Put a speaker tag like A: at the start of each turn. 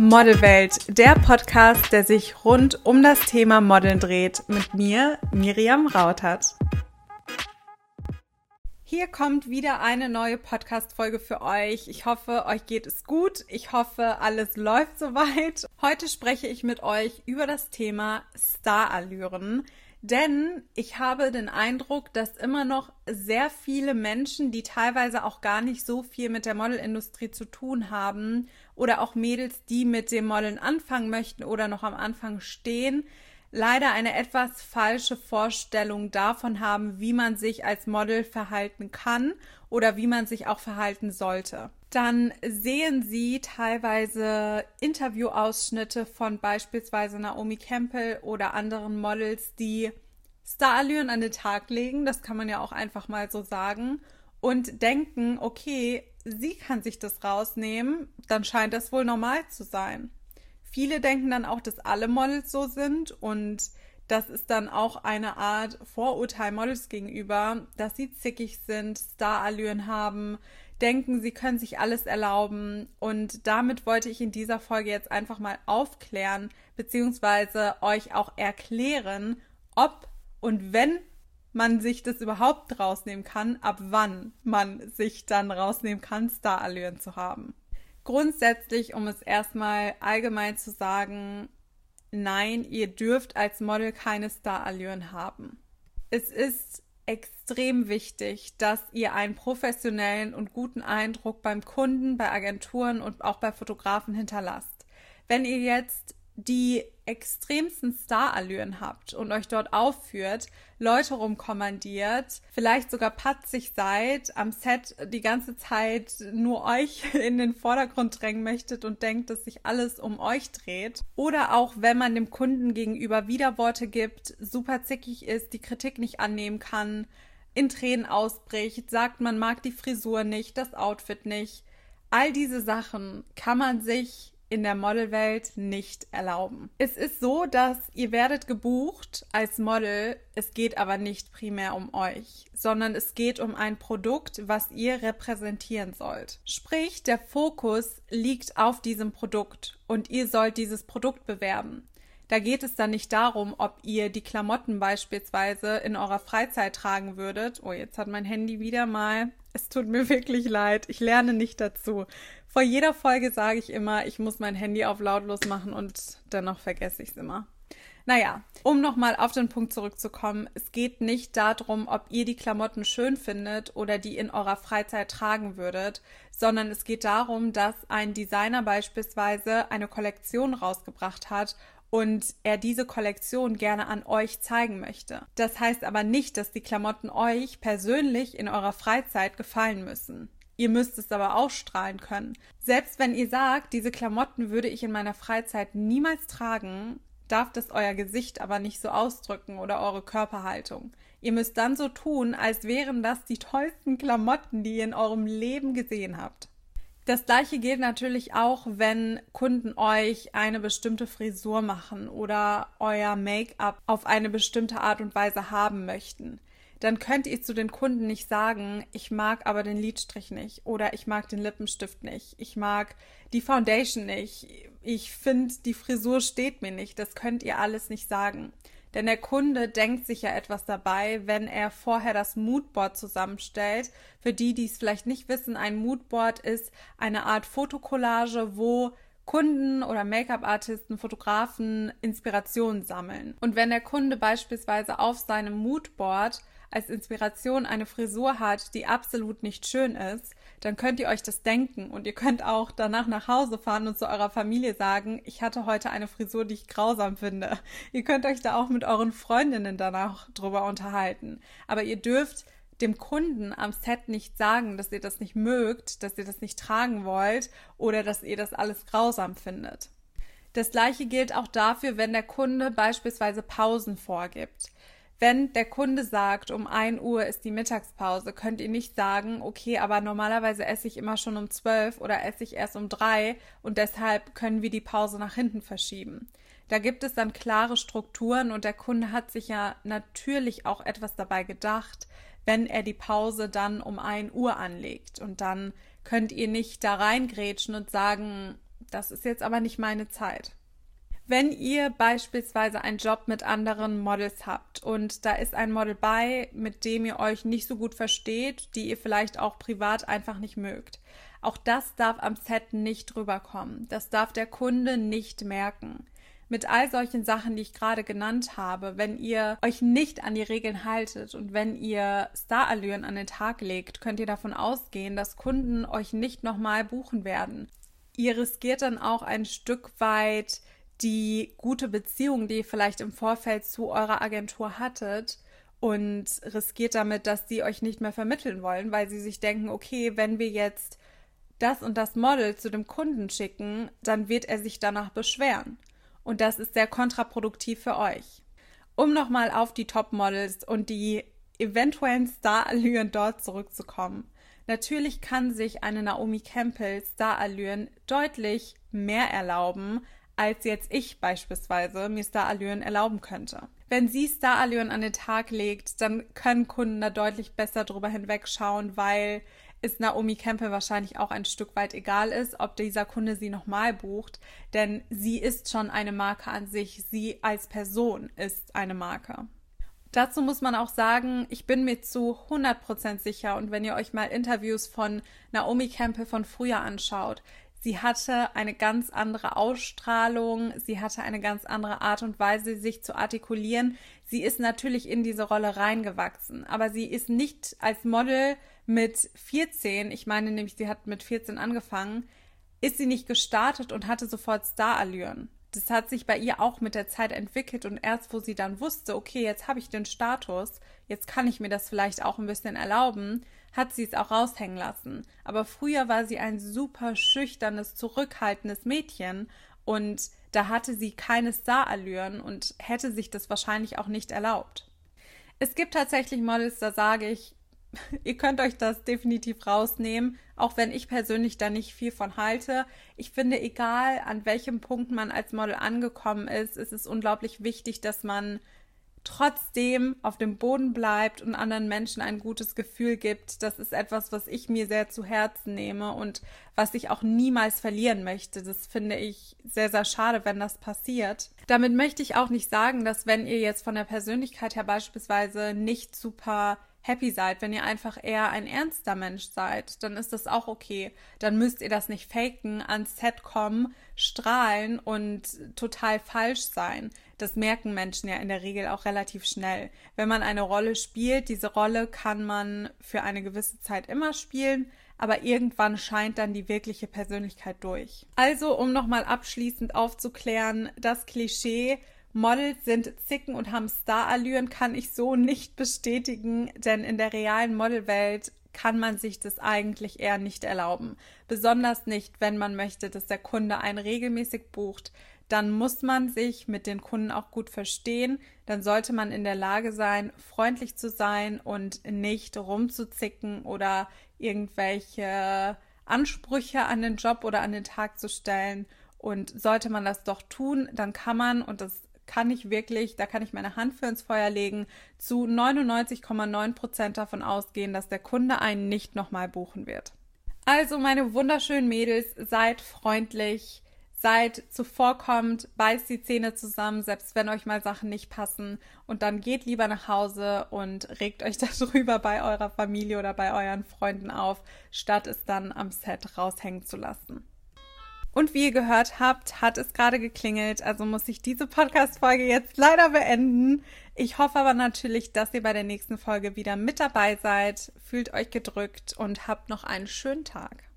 A: Modelwelt, der Podcast, der sich rund um das Thema Modeln dreht, mit mir, Miriam Rautert. Hier kommt wieder eine neue Podcast-Folge für euch. Ich hoffe, euch geht es gut. Ich hoffe, alles läuft soweit. Heute spreche ich mit euch über das Thema Starallüren. Denn ich habe den Eindruck, dass immer noch sehr viele Menschen, die teilweise auch gar nicht so viel mit der Modelindustrie zu tun haben, oder auch Mädels, die mit dem Modeln anfangen möchten oder noch am Anfang stehen, leider eine etwas falsche Vorstellung davon haben, wie man sich als Model verhalten kann oder wie man sich auch verhalten sollte. Dann sehen Sie teilweise Interviewausschnitte von beispielsweise Naomi Campbell oder anderen Models, die Starallüren an den Tag legen, das kann man ja auch einfach mal so sagen, und denken, okay, sie kann sich das rausnehmen, dann scheint das wohl normal zu sein. Viele denken dann auch, dass alle Models so sind. Und das ist dann auch eine Art Vorurteil Models gegenüber, dass sie zickig sind, Starallüren haben, denken, sie können sich alles erlauben. Und damit wollte ich in dieser Folge jetzt einfach mal aufklären, beziehungsweise euch auch erklären, ob und wenn man sich das überhaupt rausnehmen kann, ab wann man sich dann rausnehmen kann, Starallüren zu haben. Grundsätzlich, um es erstmal allgemein zu sagen, nein, ihr dürft als Model keine Starallüren haben. Es ist extrem wichtig, dass ihr einen professionellen und guten Eindruck beim Kunden, bei Agenturen und auch bei Fotografen hinterlasst. Wenn ihr jetzt die extremsten Starallüren habt und euch dort aufführt, Leute rumkommandiert, vielleicht sogar patzig seid, am Set die ganze Zeit nur euch in den Vordergrund drängen möchtet und denkt, dass sich alles um euch dreht. Oder auch, wenn man dem Kunden gegenüber Widerworte gibt, super zickig ist, die Kritik nicht annehmen kann, in Tränen ausbricht, sagt, man mag die Frisur nicht, das Outfit nicht. All diese Sachen kann man sich in der Modelwelt nicht erlauben. Es ist so, dass ihr werdet gebucht als Model, es geht aber nicht primär um euch, sondern es geht um ein Produkt, was ihr repräsentieren sollt. Sprich, der Fokus liegt auf diesem Produkt und ihr sollt dieses Produkt bewerben. Da geht es dann nicht darum, ob ihr die Klamotten beispielsweise in eurer Freizeit tragen würdet. Oh, jetzt hat mein Handy wieder mal. Es tut mir wirklich leid. Ich lerne nicht dazu. Vor jeder Folge sage ich immer, ich muss mein Handy auf lautlos machen und dennoch vergesse ich es immer. Naja, um nochmal auf den Punkt zurückzukommen, es geht nicht darum, ob ihr die Klamotten schön findet oder die in eurer Freizeit tragen würdet, sondern es geht darum, dass ein Designer beispielsweise eine Kollektion rausgebracht hat und er diese Kollektion gerne an euch zeigen möchte. Das heißt aber nicht, dass die Klamotten euch persönlich in eurer Freizeit gefallen müssen. Ihr müsst es aber ausstrahlen können. Selbst wenn ihr sagt, diese Klamotten würde ich in meiner Freizeit niemals tragen, darf das euer Gesicht aber nicht so ausdrücken oder eure Körperhaltung. Ihr müsst dann so tun, als wären das die tollsten Klamotten, die ihr in eurem Leben gesehen habt. Das gleiche gilt natürlich auch, wenn Kunden euch eine bestimmte Frisur machen oder euer Make-up auf eine bestimmte Art und Weise haben möchten dann könnt ihr zu den Kunden nicht sagen, ich mag aber den Lidstrich nicht oder ich mag den Lippenstift nicht, ich mag die Foundation nicht, ich finde, die Frisur steht mir nicht. Das könnt ihr alles nicht sagen. Denn der Kunde denkt sich ja etwas dabei, wenn er vorher das Moodboard zusammenstellt. Für die, die es vielleicht nicht wissen, ein Moodboard ist eine Art Fotokollage, wo Kunden oder Make-up-Artisten, Fotografen Inspirationen sammeln. Und wenn der Kunde beispielsweise auf seinem Moodboard als Inspiration eine Frisur hat, die absolut nicht schön ist, dann könnt ihr euch das denken und ihr könnt auch danach nach Hause fahren und zu eurer Familie sagen, ich hatte heute eine Frisur, die ich grausam finde. Ihr könnt euch da auch mit euren Freundinnen danach drüber unterhalten. Aber ihr dürft dem Kunden am Set nicht sagen, dass ihr das nicht mögt, dass ihr das nicht tragen wollt oder dass ihr das alles grausam findet. Das gleiche gilt auch dafür, wenn der Kunde beispielsweise Pausen vorgibt. Wenn der Kunde sagt, um 1 Uhr ist die Mittagspause, könnt ihr nicht sagen, okay, aber normalerweise esse ich immer schon um 12 oder esse ich erst um 3 und deshalb können wir die Pause nach hinten verschieben. Da gibt es dann klare Strukturen und der Kunde hat sich ja natürlich auch etwas dabei gedacht, wenn er die Pause dann um 1 Uhr anlegt. Und dann könnt ihr nicht da reingrätschen und sagen, Das ist jetzt aber nicht meine Zeit. Wenn ihr beispielsweise einen Job mit anderen Models habt und da ist ein Model bei, mit dem ihr euch nicht so gut versteht, die ihr vielleicht auch privat einfach nicht mögt, auch das darf am Set nicht rüberkommen. Das darf der Kunde nicht merken. Mit all solchen Sachen, die ich gerade genannt habe, wenn ihr euch nicht an die Regeln haltet und wenn ihr Starallüren an den Tag legt, könnt ihr davon ausgehen, dass Kunden euch nicht nochmal buchen werden. Ihr riskiert dann auch ein Stück weit die gute Beziehung, die ihr vielleicht im Vorfeld zu eurer Agentur hattet und riskiert damit, dass sie euch nicht mehr vermitteln wollen, weil sie sich denken, okay, wenn wir jetzt das und das Model zu dem Kunden schicken, dann wird er sich danach beschweren. Und das ist sehr kontraproduktiv für euch. Um nochmal auf die Topmodels und die eventuellen Starallüren dort zurückzukommen. Natürlich kann sich eine Naomi Campbell Starallüren deutlich mehr erlauben als jetzt ich beispielsweise mir Starallüren erlauben könnte. Wenn sie Starallüren an den Tag legt, dann können Kunden da deutlich besser drüber hinwegschauen, weil es Naomi Campbell wahrscheinlich auch ein Stück weit egal ist, ob dieser Kunde sie nochmal bucht, denn sie ist schon eine Marke an sich. Sie als Person ist eine Marke. Dazu muss man auch sagen, ich bin mir zu 100% sicher und wenn ihr euch mal Interviews von Naomi Campbell von früher anschaut, Sie hatte eine ganz andere Ausstrahlung, sie hatte eine ganz andere Art und Weise, sich zu artikulieren. Sie ist natürlich in diese Rolle reingewachsen, aber sie ist nicht als Model mit 14, ich meine nämlich, sie hat mit 14 angefangen, ist sie nicht gestartet und hatte sofort Starallüren. Das hat sich bei ihr auch mit der Zeit entwickelt und erst wo sie dann wusste, okay, jetzt habe ich den Status, jetzt kann ich mir das vielleicht auch ein bisschen erlauben, hat sie es auch raushängen lassen. Aber früher war sie ein super schüchternes, zurückhaltendes Mädchen und da hatte sie keine Starallüren und hätte sich das wahrscheinlich auch nicht erlaubt. Es gibt tatsächlich Models, da sage ich, ihr könnt euch das definitiv rausnehmen, auch wenn ich persönlich da nicht viel von halte. Ich finde, egal an welchem Punkt man als Model angekommen ist, ist es unglaublich wichtig, dass man trotzdem auf dem Boden bleibt und anderen Menschen ein gutes Gefühl gibt. Das ist etwas, was ich mir sehr zu Herzen nehme und was ich auch niemals verlieren möchte. Das finde ich sehr, sehr schade, wenn das passiert. Damit möchte ich auch nicht sagen, dass wenn ihr jetzt von der Persönlichkeit her beispielsweise nicht super happy seid, wenn ihr einfach eher ein ernster Mensch seid, dann ist das auch okay. Dann müsst ihr das nicht faken, ans Set kommen, strahlen und total falsch sein. Das merken Menschen ja in der Regel auch relativ schnell. Wenn man eine Rolle spielt, diese Rolle kann man für eine gewisse Zeit immer spielen, aber irgendwann scheint dann die wirkliche Persönlichkeit durch. Also, um nochmal abschließend aufzuklären, das Klischee, Models sind Zicken und haben Starallüren, kann ich so nicht bestätigen, denn in der realen Modelwelt kann man sich das eigentlich eher nicht erlauben. Besonders nicht, wenn man möchte, dass der Kunde einen regelmäßig bucht. Dann muss man sich mit den Kunden auch gut verstehen. Dann sollte man in der Lage sein, freundlich zu sein und nicht rumzuzicken oder irgendwelche Ansprüche an den Job oder an den Tag zu stellen. Und sollte man das doch tun, dann kann man, und das kann ich wirklich, da kann ich meine Hand für ins Feuer legen, zu 99,9 Prozent davon ausgehen, dass der Kunde einen nicht nochmal buchen wird. Also meine wunderschönen Mädels, seid freundlich, seid zuvorkommend, beißt die Zähne zusammen, selbst wenn euch mal Sachen nicht passen und dann geht lieber nach Hause und regt euch darüber bei eurer Familie oder bei euren Freunden auf, statt es dann am Set raushängen zu lassen. Und wie ihr gehört habt, hat es gerade geklingelt, also muss ich diese Podcast-Folge jetzt leider beenden. Ich hoffe aber natürlich, dass ihr bei der nächsten Folge wieder mit dabei seid. Fühlt euch gedrückt und habt noch einen schönen Tag.